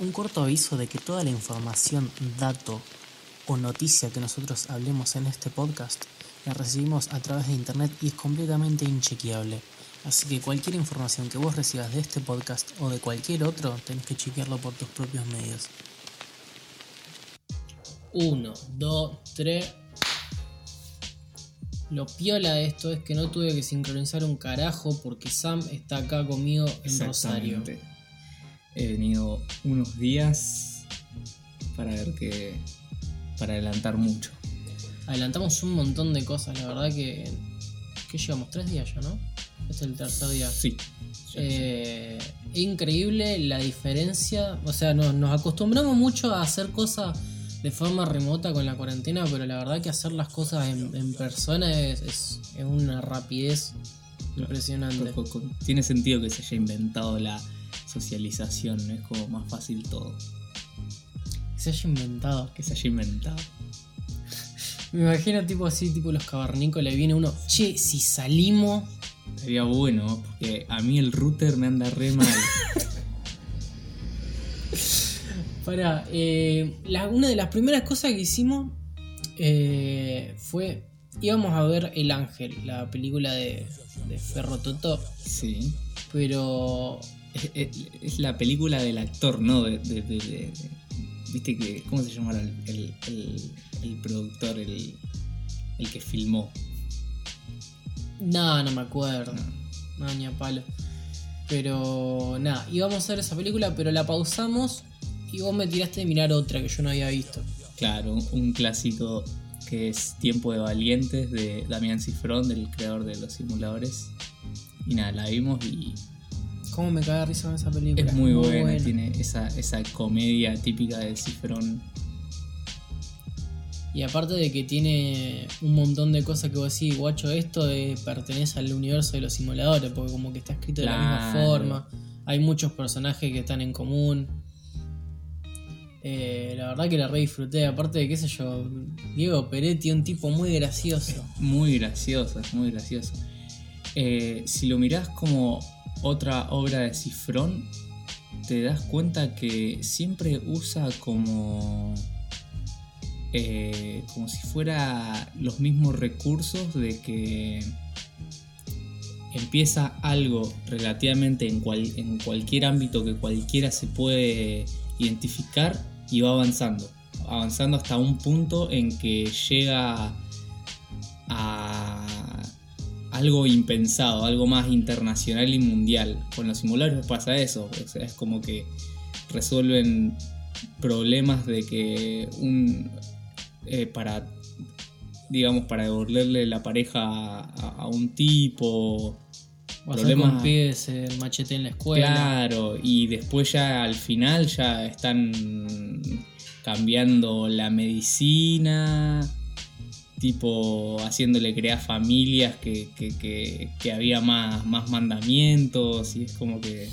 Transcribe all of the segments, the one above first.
Un corto aviso de que toda la información, dato o noticia que nosotros hablemos en este podcast la recibimos a través de internet y es completamente inchequeable. Así que cualquier información que vos recibas de este podcast o de cualquier otro, tenés que chequearlo por tus propios medios. 1, 2, 3. Lo piola de esto es que no tuve que sincronizar un carajo porque Sam está acá conmigo en Rosario. He venido unos días para ver que. para adelantar mucho. Adelantamos un montón de cosas, la verdad que. ¿Qué llevamos? ¿Tres días ya, no? Es el tercer día. Sí. Eh, increíble la diferencia. O sea, nos, nos acostumbramos mucho a hacer cosas de forma remota con la cuarentena, pero la verdad que hacer las cosas en, en persona es, es- es una rapidez impresionante. Tiene sentido que se haya inventado la socialización, es como más fácil todo. Se haya inventado. Que se haya inventado. Me imagino tipo así, tipo los cavernícolas, viene uno, che, si salimos... Sería bueno, porque a mí el router me anda re mal. Para, eh, la- una de las primeras cosas que hicimos eh, fue, íbamos a ver El Ángel, la película de, de Ferro Toto, sí. pero Es, es- es la película del actor, ¿no? De, de- de- de- de- Viste que. ¿Cómo se llamara el, el- el- el productor, el, el que filmó? nada, no me acuerdo, No. ni a palo. Pero nada, íbamos a ver esa película, pero la pausamos y vos me tiraste de mirar otra que yo no había visto. Claro, un clásico que es Tiempo de Valientes de Damián Cifrón, del creador de los simuladores. Y nada, la vimos y ¿Cómo me caga risa con esa película? es muy buena, tiene esa, esa comedia típica de Cifrón. Y aparte de que tiene un montón de cosas que vos decís, guacho, esto pertenece al universo de los simuladores, porque como que está escrito de la misma forma. Hay muchos personajes que están en común. Eh, la verdad que la re disfruté, aparte de qué sé yo, Diego Peretti, un tipo muy gracioso. Muy gracioso, es muy gracioso. Eh, si lo mirás como otra obra de Cifrón, te das cuenta que siempre usa como. eh, como si fuera los mismos recursos de que empieza algo relativamente en, cual- en cualquier ámbito que cualquiera se puede identificar y va avanzando. Avanzando hasta un punto en que llega a algo impensado, algo más internacional y mundial. Con los simuladores pasa eso, o sea, es como que resuelven problemas de que un eh, para digamos para devolverle la pareja a, a un tipo O Problemas- con pibes el machete en la escuela. Claro, y después ya al final ya están cambiando la medicina, tipo haciéndole crear familias que, que, que- que había más, más mandamientos y es como que,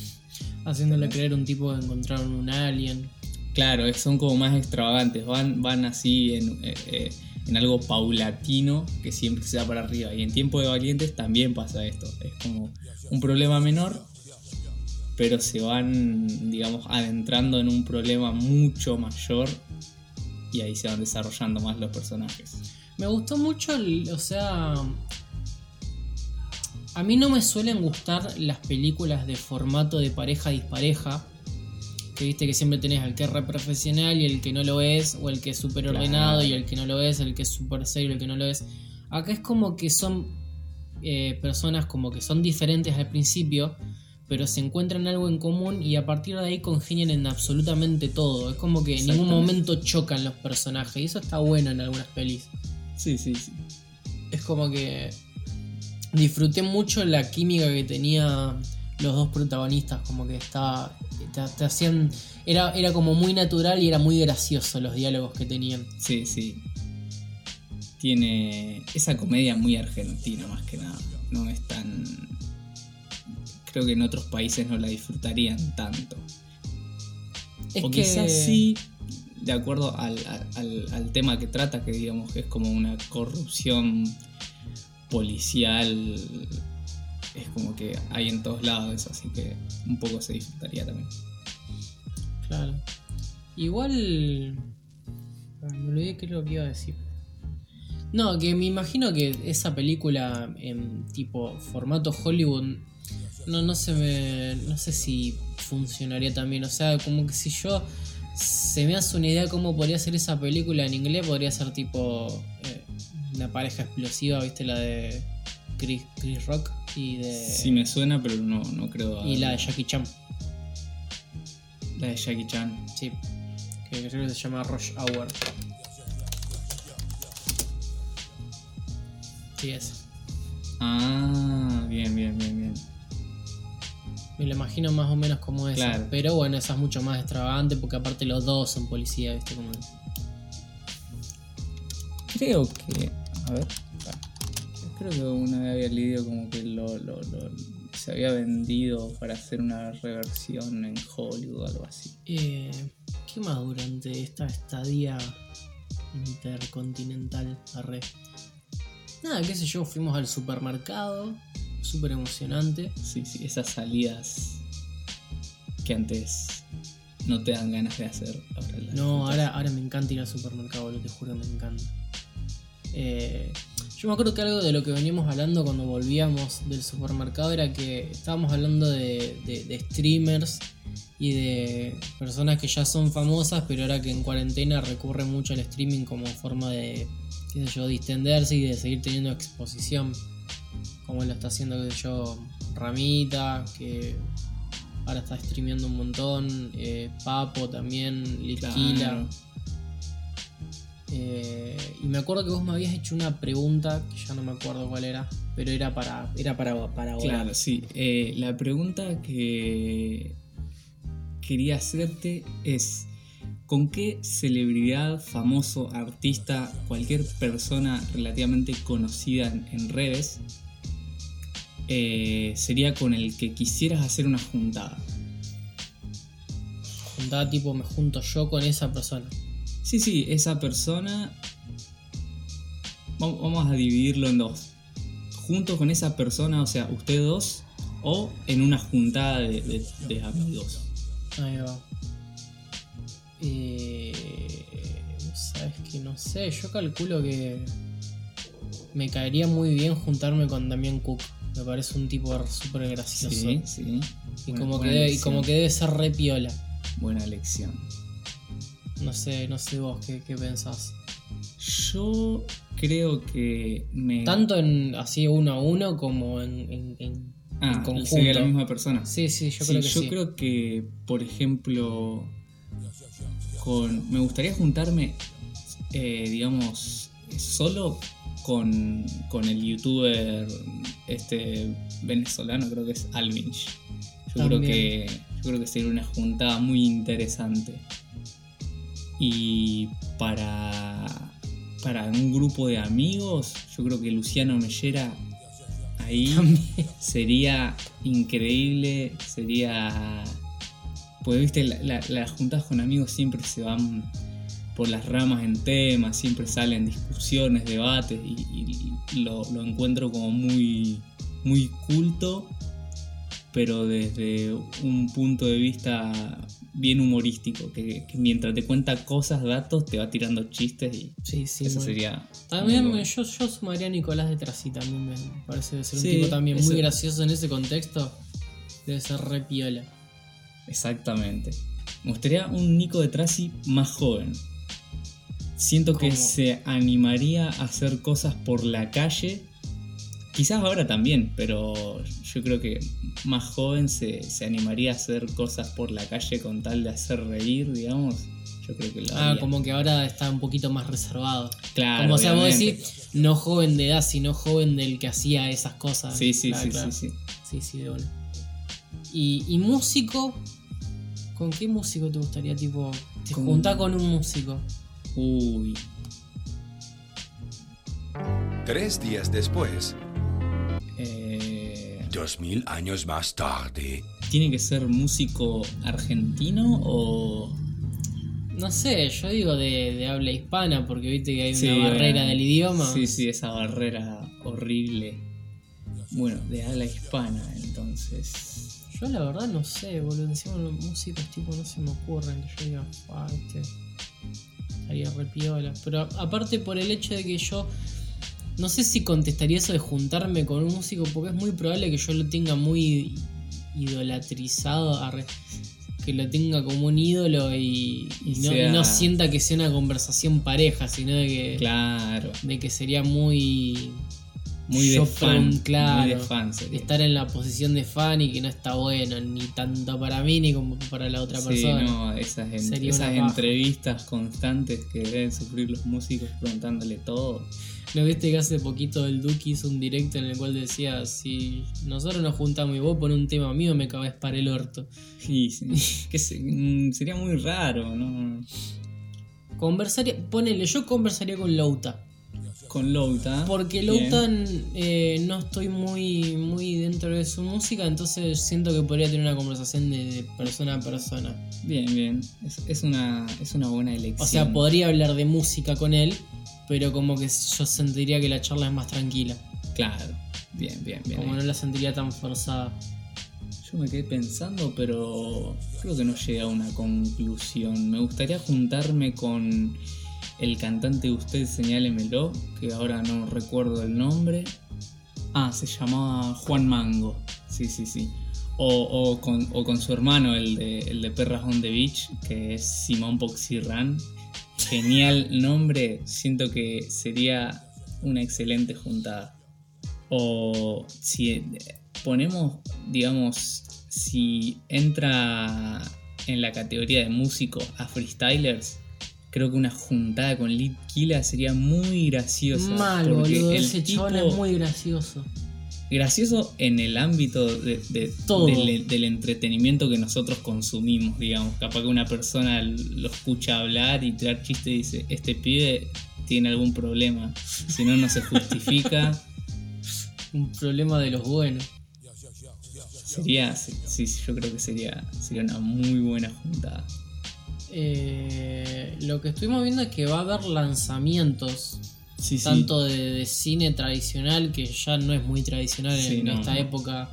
Haciéndole creer un tipo que encontraron un alien. claro, son como más extravagantes, van, van así en, eh, eh, en algo paulatino que siempre se da para arriba. Y en Tiempo de Valientes también pasa esto, es como un problema menor pero se van, digamos, adentrando en un problema mucho mayor y ahí se van desarrollando más los personajes. Me gustó mucho, el- o sea. A mí no me suelen gustar las películas de formato de pareja-dispareja. Que viste que siempre tenés al que es re profesional y el que no lo es, o el que es súper ordenado y el que no lo es, el que es súper serio y el que no lo es. Acá es como que son eh, personas como que son diferentes al principio, pero se encuentran algo en común y a partir de ahí congenian en absolutamente todo. Es como que en ningún momento chocan los personajes y eso está bueno en algunas pelis Sí, sí, sí. es como que disfruté mucho la química que tenía los dos protagonistas, como que estaba te, te hacían era era como muy natural y era muy gracioso los diálogos que tenían. Sí, sí. Tiene esa comedia muy argentina más que nada. No es tan... Creo que en otros países no la disfrutarían tanto. Es o que quizás sí, de acuerdo al, al- tema que trata, que digamos que es como una corrupción policial. Es como que hay en todos lados así que un poco se disfrutaría también. claro. Igual. ah, Me olvidé qué es lo que iba a decir. No, que me imagino que esa película en tipo formato Hollywood. No, no se me. No sé si funcionaría también. O sea, como que si yo. Se me hace una idea cómo podría ser esa película en inglés, podría ser tipo. eh, una pareja explosiva, ¿viste? La de Chris, Chris Rock y de. Sí me suena, pero no, no creo. y la de Jackie Chan. la de Jackie Chan. Sí. Que creo que se llama Rush Hour. Sí, es. Ah, bien, bien, bien, bien. Me lo imagino más o menos como esa. Claro. Pero bueno, esa es mucho más extravagante porque aparte los dos son policía, ¿viste? Como... Creo que. A ver. Creo que una vez había leído como que lo, lo- lo- se había vendido para hacer una reversión en Hollywood o algo así. Eh, ¿Qué más durante esta estadía intercontinental? Arre. Nada, qué sé yo, fuimos al supermercado. Súper emocionante. Sí, sí, esas salidas que antes no te dan ganas de hacer. Ahora No, ahora, ahora me encanta ir al supermercado, lo te juro, me encanta. Eh, yo me acuerdo que algo de lo que veníamos hablando cuando volvíamos del supermercado era que estábamos hablando de, de- de streamers y de personas que ya son famosas, pero ahora que en cuarentena recurren mucho al streaming como forma de, qué sé yo, distenderse y de seguir teniendo exposición. Como lo está haciendo, qué sé yo, Ramita, que ahora está streameando un montón, eh, Papo también, Litquila. Claro. Eh, y me acuerdo que vos me habías hecho una pregunta, que ya no me acuerdo cuál era, pero era para, era para, para. Claro, sí. Eh, la pregunta que quería hacerte es, ¿con qué celebridad, famoso, artista, cualquier persona relativamente conocida en redes eh, sería con el que quisieras hacer una juntada? Juntaba tipo, me junto yo con esa persona. Sí, sí, esa persona... vam- Vamos a dividirlo en dos. Junto con esa persona, o sea, ustedes dos, o en una juntada de, de- de amigos. Ahí va. Eh, Sabes que no sé, yo calculo que me caería muy bien juntarme con Damián Cook. Me parece un tipo súper gracioso. Sí, sí. y, Buena- como que buena y como que debe ser re piola. Buena elección. No sé, no sé vos qué, qué pensás. Yo creo que me. Tanto en así uno a uno como en, en- en- ah, en conjunto. sería la misma persona. Sí, sí, yo Sí, creo que yo sí. creo que, por ejemplo, con. Me gustaría juntarme, eh, digamos, solo con, con el youtuber este venezolano, creo que es Alvinch. Yo creo que. Yo creo que sería una juntada muy interesante. Y para. Para un grupo de amigos, yo creo que Luciano Mellera ahí También. sería increíble, sería... Pues viste, la- la- las juntas con amigos siempre se van por las ramas en temas, siempre salen discusiones, debates y, y lo, lo encuentro como muy, muy culto, pero desde un punto de vista bien humorístico, que, que mientras te cuenta cosas, datos, te va tirando chistes y Sí, sí. eso sería... También bueno. yo, yo sumaría a Nicolás de Trasí también me parece ser un Sí, tipo también eso- muy gracioso en ese contexto. Debe ser re piola. Exactamente. Me gustaría un Nico de Trasi más joven. Siento que se animaría a hacer cosas por la calle. Quizás ahora también, pero yo creo que más joven se, se animaría a hacer cosas por la calle con tal de hacer reír, digamos. Yo creo que lo Ah, haría. como que ahora está un poquito más reservado. Claro, como o sea, vos decís, no joven de edad, sino joven del que hacía esas cosas. Sí, sí, Claro, sí, claro. sí, sí. Sí, sí, de una. Y, y músico, ¿con qué músico te gustaría, tipo, te Con- juntás con un músico? Uy, Tres días después, eh, dos mil años más tarde, ¿tiene que ser músico argentino o No sé, yo digo de, de habla hispana, porque viste que hay Sí, una barrera obviamente. del idioma. Sí, sí, esa barrera horrible. Bueno, de habla hispana, entonces. Yo la verdad no sé, boludo. Encima los músicos tipo no se me ocurren que yo diga, ah, este. Estaría re piola. Pero aparte por el hecho de que yo. No sé si contestaría eso de juntarme con un músico, porque es muy probable que yo lo tenga muy idolatrizado, arre, que lo tenga como un ídolo y, y no sienta que sea una conversación pareja, sino de que, Claro. de que sería muy. Muy de fan. claro, Muy de fan sería. estar en la posición de fan y que no está bueno, ni tanto para mí ni como para la otra Sí, persona. no, esas, en- entrevistas constantes que deben sufrir los músicos preguntándole todo. ¿No viste que hace poquito el Duki hizo un directo en el cual decía, si nosotros nos juntamos y vos pones un tema mío me cabés para el orto? Sí, que mm, sería muy raro, ¿no? Conversaría, ponele, yo conversaría con Louta. Con Louta. Porque. Louta eh, no estoy muy, muy dentro de su música, entonces siento que podría tener una conversación de, de persona a persona. Bien, bien. Es, es una, es una buena elección. O sea, podría hablar de música con él, pero como que yo sentiría que la charla es más tranquila. Claro. Bien, bien, bien. Como no la sentiría tan forzada. Yo me quedé pensando, pero creo que no llegué a una conclusión. Me gustaría juntarme con el cantante usted, señálemelo, que ahora no recuerdo el nombre. Ah, se llamaba Juan Mango. Sí, sí, sí. O, o con, o con su hermano, el de, el de Perras on the Beach, que es Simón Poxirran. Genial nombre. Siento que sería una excelente juntada. O si eh, ponemos, digamos, si entra en la categoría de músico a freestylers, creo que una juntada con Lid Killa sería muy graciosa. Mal, porque boludo, el ese tipo- es muy gracioso. gracioso en el ámbito de, de- Todo. Del, del entretenimiento que nosotros consumimos, digamos. Capaz que una persona lo escucha hablar y tirar chiste y dice, este pibe tiene algún problema. Si no, no se justifica. Un problema de los buenos. Sería, sí, sí, sí, yo creo que sería, sería una muy buena juntada. Eh, lo que estuvimos viendo es que va a haber lanzamientos Sí, sí. tanto de, de cine tradicional, que ya no es muy tradicional Sí, en no, esta no. época.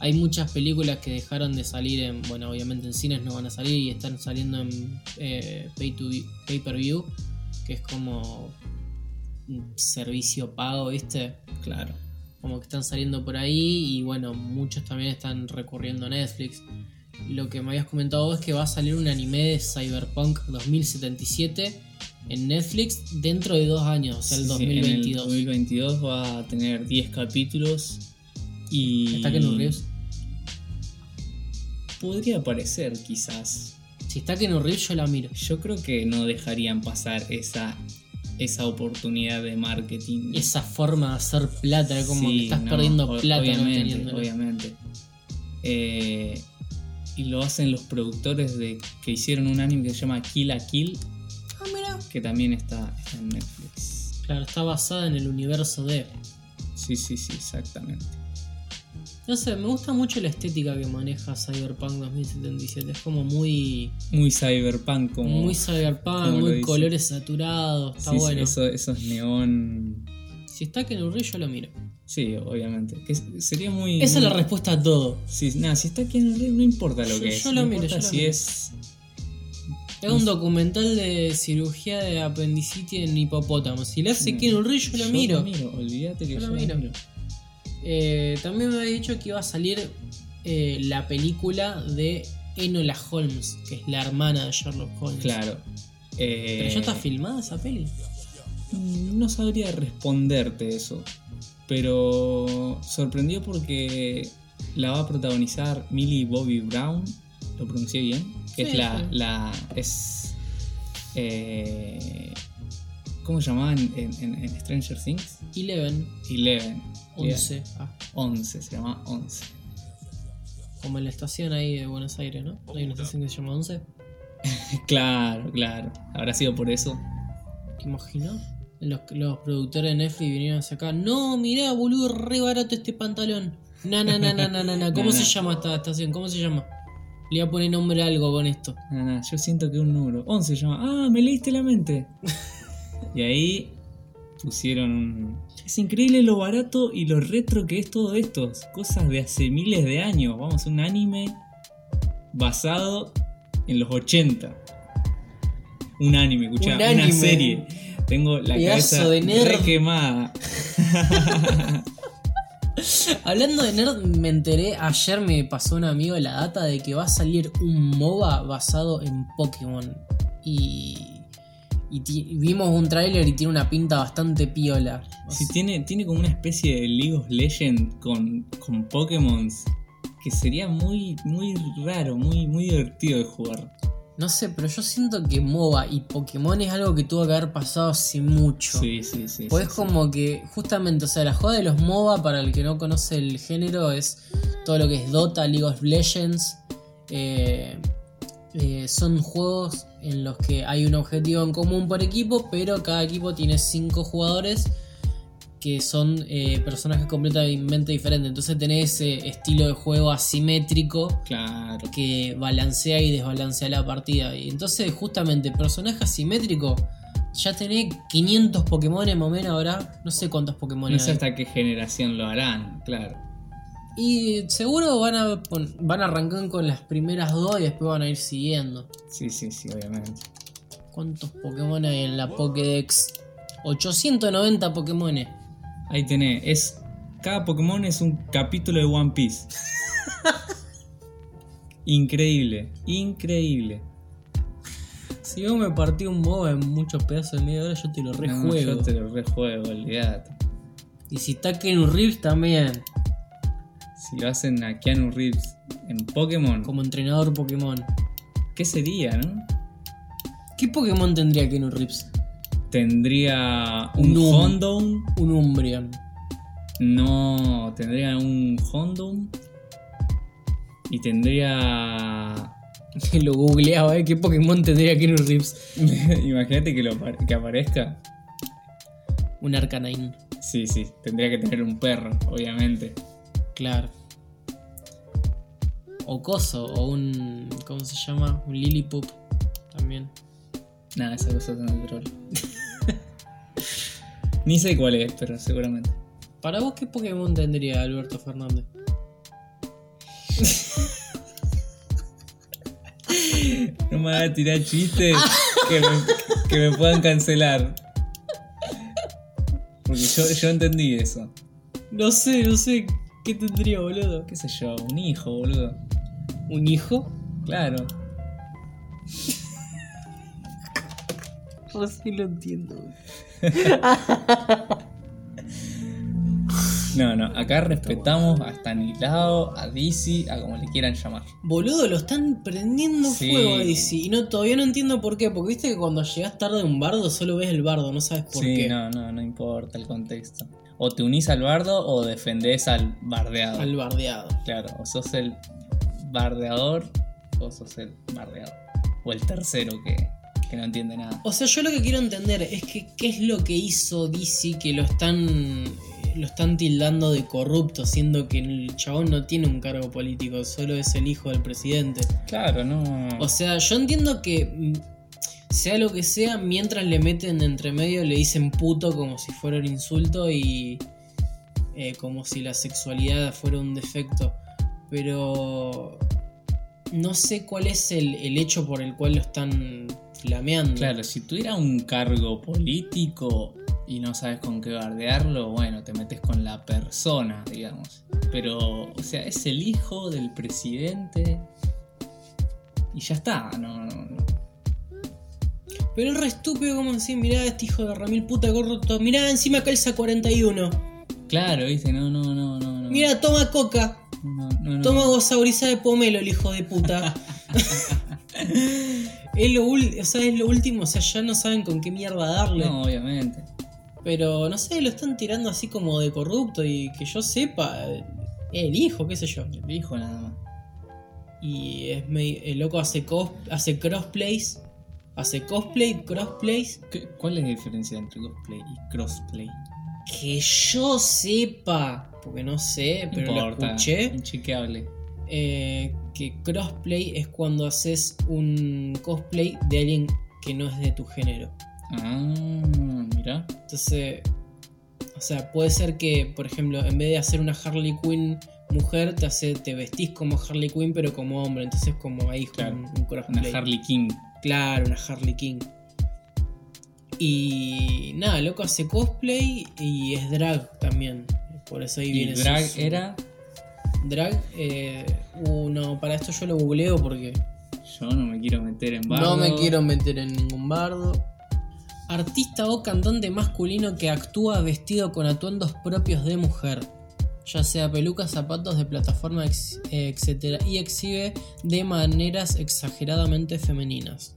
Hay muchas películas que dejaron de salir en, bueno, obviamente en cines no van a salir y están saliendo en eh, pay, to, pay per view, que es como un servicio pago, ¿viste? Claro. Como que están saliendo por ahí y bueno, muchos también están recurriendo a Netflix. Lo que me habías comentado vos es que va a salir un anime de Cyberpunk 2077 en Netflix dentro de dos años, o sea, el Sí, sí, en 2022. 2022 va a tener 10 capítulos y... ¿Está Keanu Reeves? Podría aparecer quizás. Si está Keanu Reeves yo la miro. Yo creo que no dejarían pasar esa, esa oportunidad de marketing. Esa forma de hacer plata, como Sí, que estás no, perdiendo plata no obviamente, teniéndolo. obviamente. Eh, y lo hacen los productores de que hicieron un anime que se llama Kill a Kill, Ah, mira. que también está, está en Netflix. Claro, está basada en el universo de. Sí, sí, sí, exactamente. No sé, me gusta mucho la estética que maneja Cyberpunk 2077. Es como muy. Muy cyberpunk, como. muy cyberpunk, muy colores saturados. Está Sí, sí, bueno. eso- esos neón. Si está Keanu Reeves yo lo miro. Sí, obviamente. Que sería muy. Esa es muy- la respuesta a todo. Sí, nada, si está aquí en el río, no importa lo Yo- que es. yo no lo miro, yo lo si miro. es. Es un documental de cirugía de apendicitis en hipopótamos. Si le hace Sí. Keanu Reeves yo lo Yo miro. lo miro, olvídate que Yo yo, lo lo miro. miro. Eh, también me había dicho que iba a salir eh, la película de Enola Holmes, que es la hermana de Sherlock Holmes. Claro. Eh, ¿Pero ya está filmada esa peli? No sabría responderte eso. Pero sorprendió porque la va a protagonizar Millie Bobby Brown. ¿Lo pronuncié bien? Que Sí, es la. sí. la es. eh, ¿Cómo se llamaba en, en- Stranger Things? Eleven, Eleven. 11. Ah, 11, se llama 11. como en la estación ahí de Buenos Aires, ¿no? Hay una estación que se llama 11. Claro, claro. Habrá sido por eso. ¿Te imaginas? Los, los productores de Netflix vinieron hacia acá. No, mirá, boludo, re barato este pantalón. No, no, no, no, no, no. ¿Cómo se llama esta estación? ¿Cómo se llama? Le voy a poner nombre a algo con esto. No, no, yo siento que un número. 11 se llama. Ah, me leíste la mente. y ahí. pusieron un... Es increíble lo barato y lo retro que es todo esto. Cosas de hace miles de años. Vamos, un anime basado en los 80. Un anime, escuchá, Un una serie. Tengo la Pedazo cabeza de nerd. re quemada. Hablando de nerd, me enteré, ayer me pasó un amigo la data de que va a salir un MOBA basado en Pokémon. Y, y vimos un tráiler y tiene una pinta bastante piola. Sí, tiene, tiene como una especie de League of Legends con, con Pokémon que sería muy, muy raro, muy, muy divertido de jugar. No sé, pero yo siento que MOBA y Pokémon es algo que tuvo que haber pasado hace mucho. Sí, sí, sí. Pues sí, es sí. como que, justamente, o sea, la joda de los MOBA, para el que no conoce el género, es todo lo que es Dota, League of Legends. eh, eh, son juegos en los que hay un objetivo en común por equipo, pero cada equipo tiene 5 jugadores que son eh, personajes completamente diferentes. Entonces tenés ese estilo de juego asimétrico Claro. que balancea y desbalancea la partida. Y entonces, justamente, personaje asimétrico, ya tenés 500 Pokémon más o menos ahora. No sé cuántos Pokémon No sé hay. hasta qué generación lo harán, claro. Y seguro van a, van a arrancar con las primeras dos y después van a ir siguiendo. Sí, sí, sí, obviamente. ¿Cuántos Pokémon hay en la Pokédex? 890 Pokémon. Ahí tenés, es. Cada Pokémon es un capítulo de One Piece. increíble, increíble. Si vos me partí un MOBA en muchos pedazos de media hora, yo te lo No, rejuego. yo te lo rejuego, olvidate. Y si está Ken Reeves también, Si lo hacen a Keanu Reeves en Pokémon, como entrenador Pokémon. ¿qué sería, no? ¿Qué Pokémon tendría Ken Reeves? Tendría un Un. Un Umbreon. No, tendría un Houndoom. Y tendría. Lo googleaba, ¿eh? ¿Qué Pokémon tendría Ken Reeves? Imagínate que, lo, que aparezca. Un Arcanine. Sí, sí, tendría que tener un perro, obviamente. Claro. O Coso, o un. ¿Cómo se llama? Un Lillipup. También. Nada, esa cosa un troll. Ni sé cuál es, pero seguramente. Para vos, ¿qué Pokémon tendría Alberto Fernández? No me hagas tirar chistes que me, que me puedan cancelar. Porque yo, yo entendí eso. No sé, no sé. ¿Qué tendría, boludo? ¿Qué sé yo? Un hijo, boludo. ¿Un hijo? Claro. Sí lo entiendo. No, no, acá respetamos a Stanislao, a Dizzy, a como le quieran llamar. Boludo, lo están prendiendo Sí. fuego a DC. Y no, todavía no entiendo por qué. Porque viste que cuando llegas tarde a un bardo solo ves el bardo, no sabes por sí, qué. no, no, no importa el contexto. O te unís al bardo o defendés al bardeado. Al bardeado. Claro, o sos el bardeador o sos el bardeado. O el tercero que, que no entiende nada. O sea, yo lo que quiero entender es que qué es lo que hizo DC que lo están lo están tildando de corrupto, siendo que el chabón no tiene un cargo político, solo es el hijo del presidente. Claro, no. O sea, yo entiendo que mm, sea lo que sea, mientras le meten de entre medio le dicen puto como si fuera un insulto y eh, como si la sexualidad fuera un defecto. Pero no sé cuál es el, el hecho por el cual lo están flameando. Claro, si tuviera un cargo político y no sabes con qué bardearlo, bueno, te metes con la persona, digamos. Pero, o sea, es el hijo del presidente. Y ya está, no, no, no. Pero es re estúpido como decir, mirá este hijo de Ramil puta corrupto, mirá encima calza 41, Claro, viste, no, no, no, no. no. mirá toma coca, No, no, no. toma gozaurizada de pomelo el hijo de puta. es, lo o sea, es lo último, o sea, ya no saben con qué mierda darle. No, obviamente. Pero no sé, lo están tirando así como de corrupto y que yo sepa, eh, el hijo, qué sé yo. El hijo nada más. Y es medio- el loco hace, cos, hace crossplays, hace cosplay, crossplays. ¿Qué- ¿Cuál es la diferencia entre cosplay y crossplay? Que yo sepa, porque no sé, pero lo importa, escuché, Inchequeable. eh, que crossplay es cuando haces un cosplay de alguien que no es de tu género. Ah, mira. Entonces, o sea, puede ser que, por ejemplo, en vez de hacer una Harley Quinn mujer, te hace, te vestís como Harley Quinn, pero como hombre. Entonces, como ahí Claro, un, un crossplay. Una Harley King. Claro, una Harley King. Y nada, loco hace cosplay y es drag también. Por eso ahí Y viene. su- drag su- era. Drag, eh, uh, no, para esto yo lo googleo porque Yo no me quiero meter en bardo. no me quiero meter en ningún bardo. Artista o cantante masculino que actúa vestido con atuendos propios de mujer, ya sea pelucas, zapatos de plataforma, ex- etc. Y exhibe de maneras exageradamente femeninas.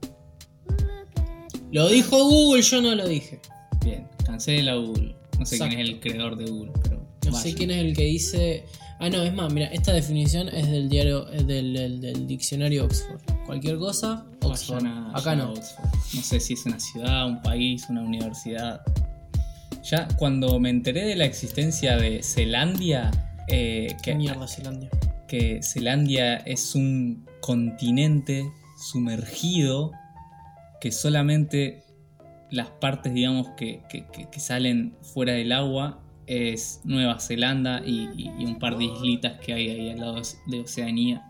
Lo dijo Google, yo no lo dije. Bien, cancele la Google. No sé quién es el creador de Google, pero. No vaya. sé quién es el que dice. Ah, no, es más, mira, esta definición es del diario, es del, del- del diccionario Oxford. Cualquier cosa, Oxford. Acá no. Oxford. No sé si es una ciudad, un país, una universidad. Ya cuando me enteré de la existencia de Zelandia, eh, ¿Qué que, mierda, Zelandia? que Zelandia es un continente sumergido que solamente las partes, digamos, que, que- que- que salen fuera del agua es Nueva Zelanda y, y- y un par de islitas que hay ahí al lado de Oceanía.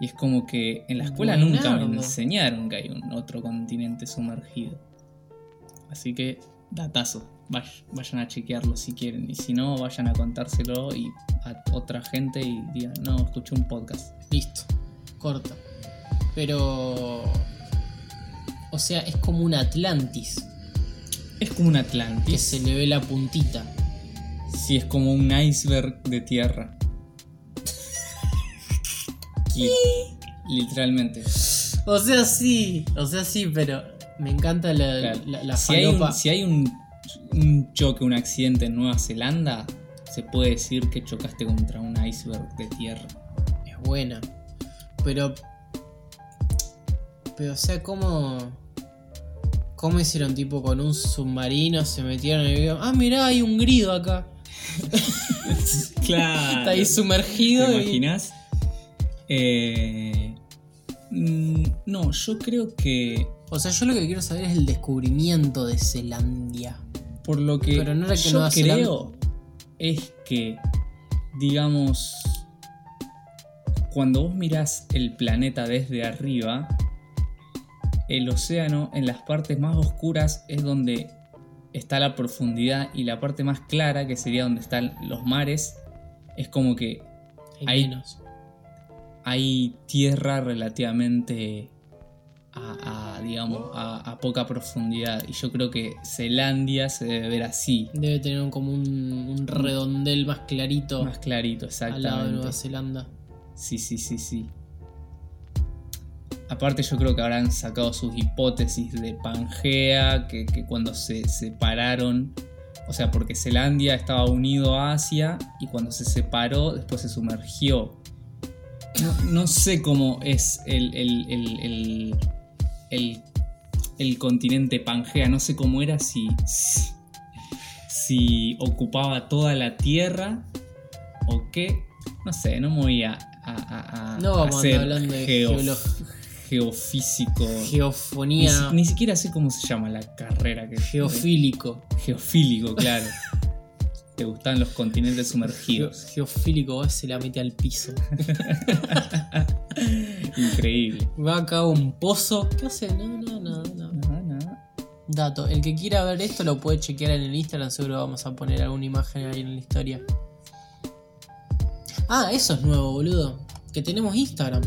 Y es como que en la escuela nunca me enseñaron que hay un otro continente sumergido. Así que, datazo. Vay- Vayan a chequearlo si quieren. Y si no, vayan a contárselo y a otra gente y digan, no, escuché un podcast. Listo, corta. Pero. O sea, es como un Atlantis Es como un que Atlantis. se le ve la puntita. Sí, es como un iceberg de tierra. Li- literalmente. O sea, sí, o sea, sí, pero me encanta la, Claro. la, la si, hay un, si hay un, un choque, un accidente en Nueva Zelanda, se puede decir que chocaste contra un iceberg de tierra. Es buena. Pero. Pero, o sea, ¿cómo. ¿Cómo hicieron tipo con un submarino? Se metieron y vieron. Ah, mirá, hay un grido acá. Claro. Está ahí ¿Te sumergido. y- imaginas? Eh, mm, no, yo creo que O sea, yo lo que quiero saber es el descubrimiento de Zelandia. por lo que Pero no era que yo Nueva creo es que, digamos, cuando vos mirás el planeta desde arriba, el océano en las partes más oscuras es donde está la profundidad y la parte más clara, que sería donde están los mares, es como que Hay menos. hay tierra relativamente a, a, digamos, a, a poca profundidad. Y yo creo que Zelandia se debe ver así, Debe tener como un, un redondel más clarito más clarito, al lado de Nueva exactamente. Zelanda. Sí, sí, sí, sí. Aparte yo creo que habrán sacado sus hipótesis de Pangea, que, que cuando se separaron, o sea, porque Zelandia estaba unido a Asia y cuando se separó después se sumergió. No, no sé cómo es el, el, el, el, continente Pangea, no sé cómo era si, si, si ocupaba toda la Tierra o qué. No sé, no me voy a, a, a- No a hacer hablando de geo- geolo- geofísico. Geofonía. ni siquiera sé cómo se llama la carrera que Geofílico. Geofílico, claro. Te gustan los continentes sumergidos. geofílico va, se la mete al piso. Increíble. Va acá a un pozo. ¿Qué hace? No, no, no, no. Dato. El que quiera ver esto lo puede chequear en el Instagram. Seguro vamos a poner alguna imagen ahí en la historia. Ah, eso es nuevo, boludo. Que tenemos Instagram.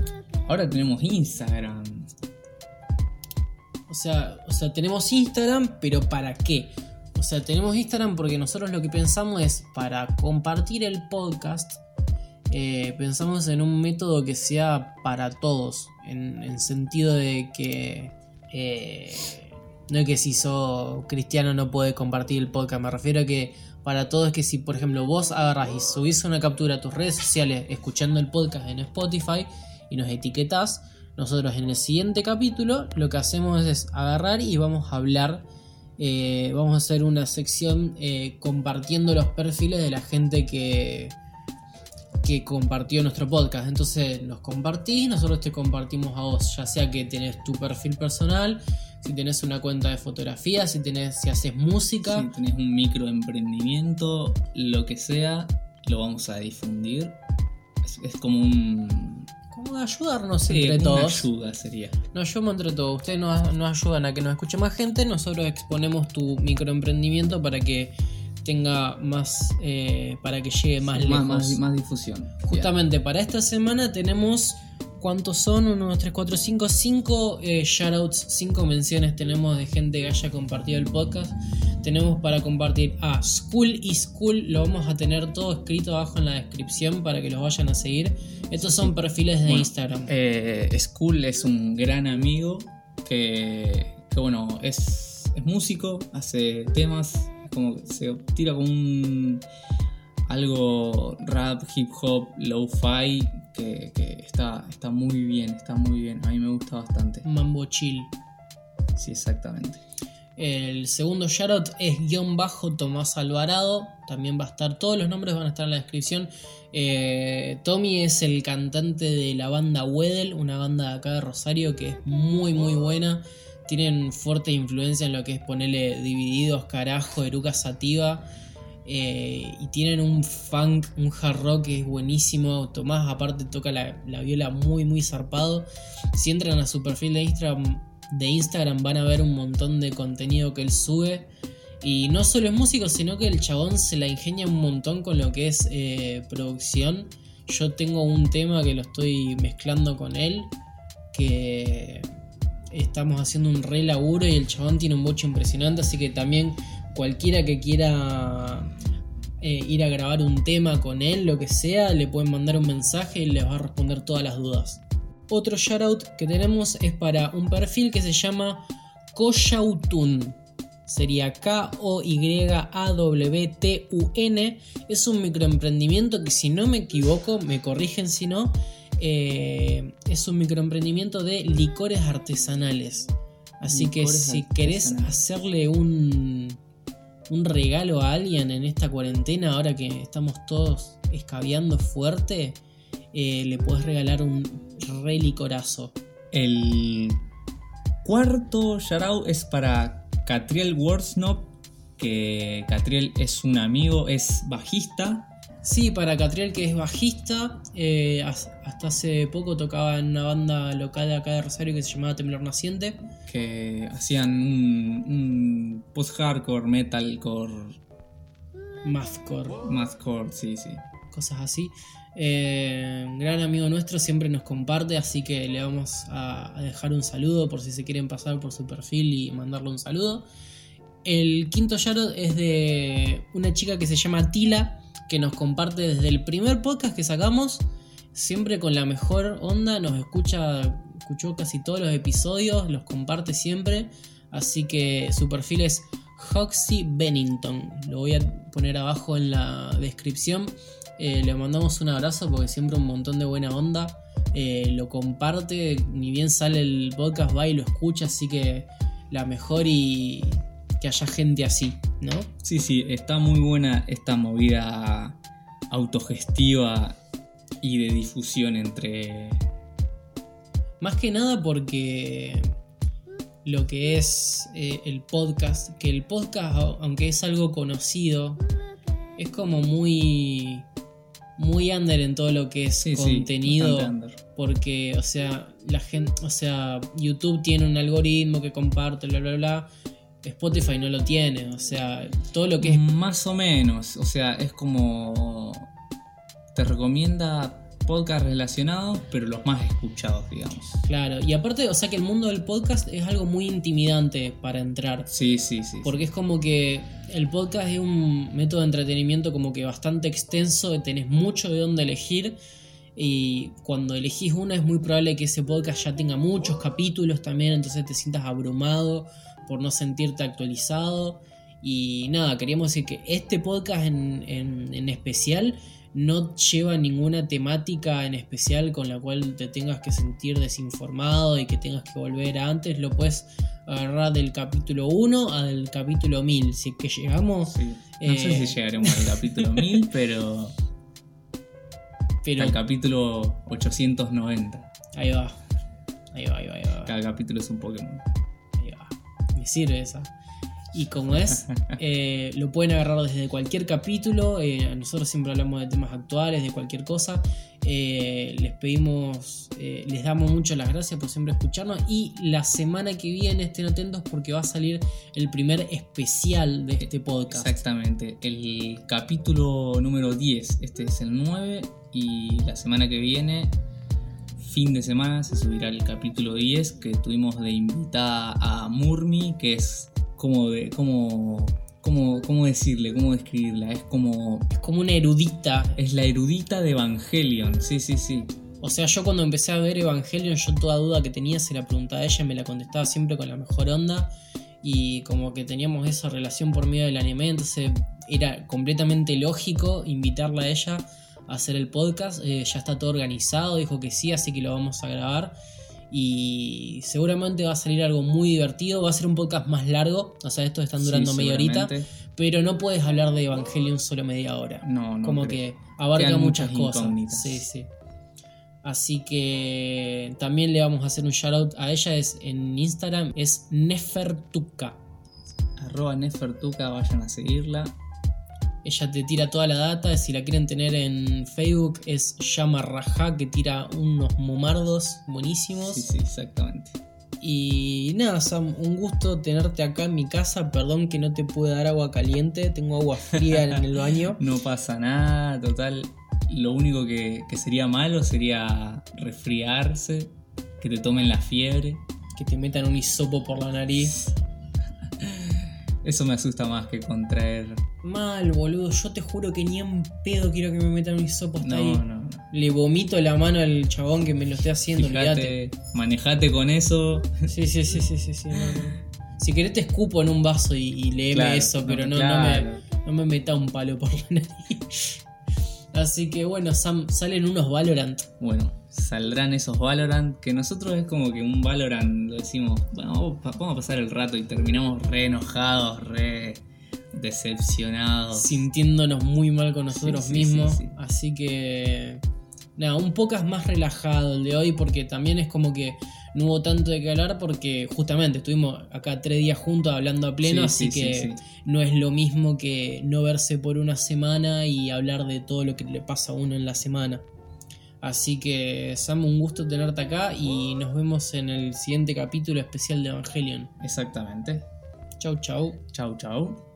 Ahora tenemos Instagram. O sea, o sea, tenemos Instagram, pero ¿para qué? O sea, tenemos Instagram porque nosotros lo que pensamos es para compartir el podcast. eh, pensamos en un método que sea para todos. En, en sentido de que. eh, no es que si sos cristiano no puede compartir el podcast. Me refiero a que para todos que si, por ejemplo, vos agarras y subís una captura a tus redes sociales escuchando el podcast en Spotify y nos etiquetás, nosotros en el siguiente capítulo lo que hacemos es agarrar y vamos a hablar, eh, vamos a hacer una sección eh, compartiendo los perfiles de la gente que, que compartió nuestro podcast. Entonces nos compartís, nosotros te compartimos a vos, ya sea que tenés tu perfil personal, si tenés una cuenta de fotografía, si tenés, si haces música. Si tenés un microemprendimiento, lo que sea, lo vamos a difundir. Es, es como un. Como ayudarnos sí, entre una todos. ayuda sería. Nos ayudamos entre todos. Ustedes nos, nos ayudan a que nos escuche más gente. Nosotros exponemos tu microemprendimiento para que tenga más. eh, para que llegue más lejos. más, más, más difusión. Justamente para esta semana tenemos. ¿Cuántos son? 1, 2, 3, 4, 5. 5 shoutouts, 5 menciones tenemos de gente que haya compartido el podcast. Tenemos para compartir a School is Cool. Lo vamos a tener todo escrito abajo en la descripción para que los vayan a seguir. Estos son perfiles de Bueno, Instagram. Eh, Skull es un gran amigo que, que, bueno, es, es músico, hace temas, como se tira como un algo rap, hip hop, lo-fi, que, que está, está muy bien, está muy bien, a mí me gusta bastante. Mambo Chill. Sí, exactamente. El segundo shoutout es guion bajo Tomás Alvarado. También va a estar, todos los nombres van a estar en la descripción. Eh, Tommy es el cantante de la banda Wedel, una banda de acá de Rosario que es muy muy buena. Tienen fuerte influencia en lo que es ponerle divididos, carajo, Eruca Sativa. Eh, y tienen un funk, un hard rock que es buenísimo. Tomás aparte toca la, la viola muy muy zarpado. Si entran a su perfil de Instagram, de Instagram van a ver un montón de contenido que él sube. Y no solo es músico, sino que el chabón se la ingenia un montón con lo que es eh, producción. Yo tengo un tema que lo estoy mezclando con él. Que estamos haciendo un re laburo y el chabón tiene un bocho impresionante. Así que también cualquiera que quiera eh, ir a grabar un tema con él, lo que sea, le pueden mandar un mensaje y les va a responder todas las dudas. Otro shoutout que tenemos es para un perfil que se llama Koyautun. Sería K-O-Y-A-W-T-U-N. Es un microemprendimiento que si no me equivoco, me corrigen si no, eh, es un microemprendimiento de licores artesanales. Así que si querés hacerle un, un regalo a alguien en esta cuarentena, ahora que estamos todos escabeando fuerte, eh, le podés regalar un re licorazo. El cuarto shoutout es para Catriel Worsnop, que Catriel es un amigo, es bajista. Sí, para Catriel que es bajista, eh, hasta hace poco tocaba en una banda local de acá de Rosario que se llamaba Temblor Naciente. que hacían un, un post-hardcore, metalcore, Mathcore, mathcore, sí, sí. cosas así. Eh, gran amigo nuestro, siempre nos comparte, así que le vamos a, a dejar un saludo por si se quieren pasar por su perfil y mandarle un saludo. El quinto shoutout es de una chica que se llama Tila, que nos comparte desde el primer podcast que sacamos, siempre con la mejor onda, nos escucha, escuchó casi todos los episodios, los comparte siempre, así que su perfil es Hoxie Bennington, lo voy a poner abajo en la descripción. Eh, le mandamos un abrazo porque siempre un montón de buena onda. Eh, lo comparte, ni bien sale el podcast, va y lo escucha, así que la mejor y que haya gente así, ¿no? Sí, sí, está muy buena esta movida autogestiva y de difusión entre... Más que nada porque lo que es eh, el podcast, que el podcast, aunque es algo conocido, es como muy muy under en todo lo que es Sí, sí, contenido. under. porque, o sea, la gente, o sea, YouTube tiene un algoritmo que comparte, bla, bla, bla. Spotify no lo tiene, o sea, todo lo que es Más o menos, o sea, es como... Te recomienda podcasts relacionados, pero los más escuchados, digamos. claro. Y aparte, o sea, que el mundo del podcast es algo muy intimidante para entrar. Sí, sí, sí. Porque es como que el podcast es un método de entretenimiento como que bastante extenso, tenés mucho de dónde elegir y cuando elegís uno es muy probable que ese podcast ya tenga muchos capítulos también, entonces te sientas abrumado por no sentirte actualizado. Y nada, queríamos decir que este podcast en, en- en especial no lleva ninguna temática en especial con la cual te tengas que sentir desinformado y que tengas que volver a antes. Lo puedes agarrar del capítulo 1 al capítulo 1000. Si es que llegamos, Sí. No sé Eh, si llegaremos al capítulo 1000, pero pero al capítulo 890. ahí va. Ahí va, ahí va, ahí va. Cada capítulo es un Pokémon. Ahí va. sirve esa. Y como es, eh, lo pueden agarrar desde cualquier capítulo. eh, nosotros siempre hablamos de temas actuales, de cualquier cosa. Eh, les pedimos, eh, les damos mucho las gracias por siempre escucharnos. Y la semana que viene estén atentos porque va a salir el primer especial de este podcast. Exactamente, el capítulo número 10, este es el 9 y la semana que viene, fin de semana, se subirá el capítulo 10 que tuvimos de invitada a Murmi, que es como de, como, ¿cómo decirle? ¿Cómo describirla? Es como, Es como una erudita. es la erudita de Evangelion, sí, sí, sí. O sea, yo cuando empecé a ver Evangelion, yo toda duda que tenía se la preguntaba a ella, me la contestaba siempre con la mejor onda. Y como que teníamos esa relación por medio del anime, entonces era completamente lógico invitarla a ella a hacer el podcast. Eh, ya está todo organizado, dijo que sí, así que lo vamos a grabar. Y seguramente va a salir algo muy divertido. Va a ser un podcast más largo, o sea, estos están durando Sí, media horita. Pero no puedes hablar de Evangelion solo media hora No, no. como creo. que abarca Quedan muchas cosas. incógnitas. Sí, sí. Así que también le vamos a hacer un shout out a ella. Es en Instagram, es Nefertuka. Arroba Nefertuca, vayan a seguirla. Ella te tira toda la data. Si la quieren tener en Facebook, es Llama Raja, que tira unos momardos buenísimos. Sí, sí, exactamente. Y nada, Sam, un gusto tenerte acá en mi casa. Perdón que no te pude dar agua caliente, tengo agua fría en el baño. No pasa nada, total. Lo único que, que sería malo sería resfriarse, que te tomen la fiebre. Que te metan un hisopo por la nariz. Eso me asusta más que contraer. Mal, boludo. Yo te juro que ni en pedo quiero que me metan un hisopo hasta No, ahí. no, no. Le vomito la mano al chabón que me lo esté haciendo. Fíjate, manejate con eso. Sí, sí, sí, sí, sí, sí. Si querés te escupo en un vaso y, y léeme Claro, eso, pero no, claro. me, no me meta un palo por la nariz. Así que bueno, Sam, salen unos Valorant. Bueno, saldrán esos Valorant, que nosotros es como que un Valorant lo decimos, bueno, vamos a pasar el rato y terminamos re enojados, re decepcionados. sintiéndonos muy mal con nosotros Sí, sí, mismos. sí, sí. Así que. Nada, un podcast más relajado el de hoy porque también es como que no hubo tanto de qué hablar porque justamente estuvimos acá tres días juntos hablando a pleno, Sí, así sí, que sí. no es lo mismo que no verse por una semana y hablar de todo lo que le pasa a uno en la semana. Así que Sam, un gusto tenerte acá y nos vemos en el siguiente capítulo especial de Evangelion. Exactamente. Chau, chau. Chau, chau.